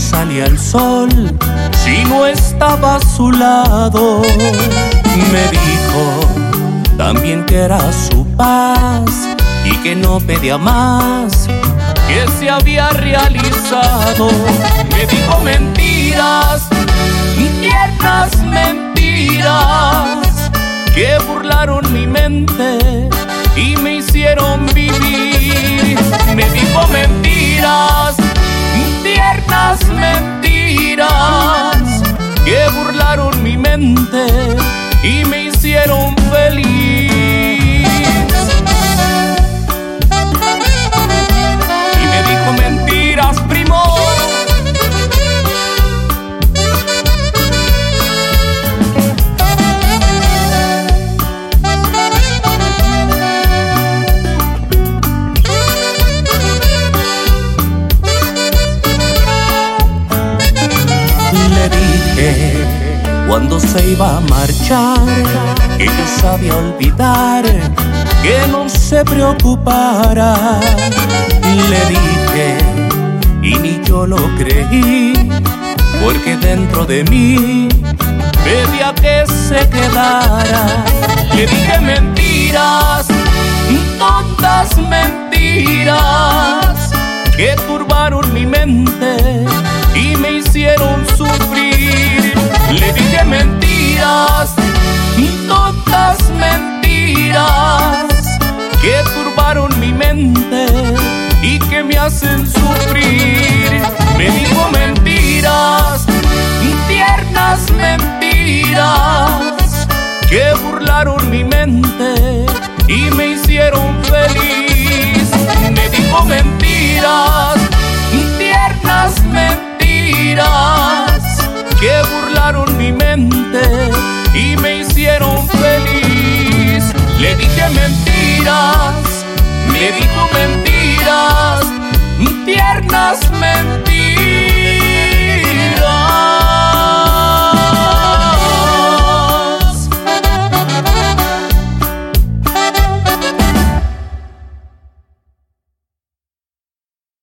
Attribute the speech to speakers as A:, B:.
A: salía el sol si no estaba a su lado. Me dijo también que era su paz y que no pedía más, que se había realizado. Me dijo mentiras, tiernas mentiras, que burlaron mi mente y me hicieron vivir. Y me hicieron feliz. Y me dijo mentiras, primo. Le dije cuando se iba a marchar yo sabía olvidar, que no se preocupara. Le dije y ni yo lo creí, porque dentro de mí pedía que se quedara. Le dije mentiras, tontas mentiras, y que me hacen sufrir. Me dijo mentiras, tiernas mentiras, que burlaron mi mente y me hicieron feliz. Me dijo mentiras, tiernas mentiras, que burlaron mi mente y me hicieron feliz. Le dije mentiras, me dijo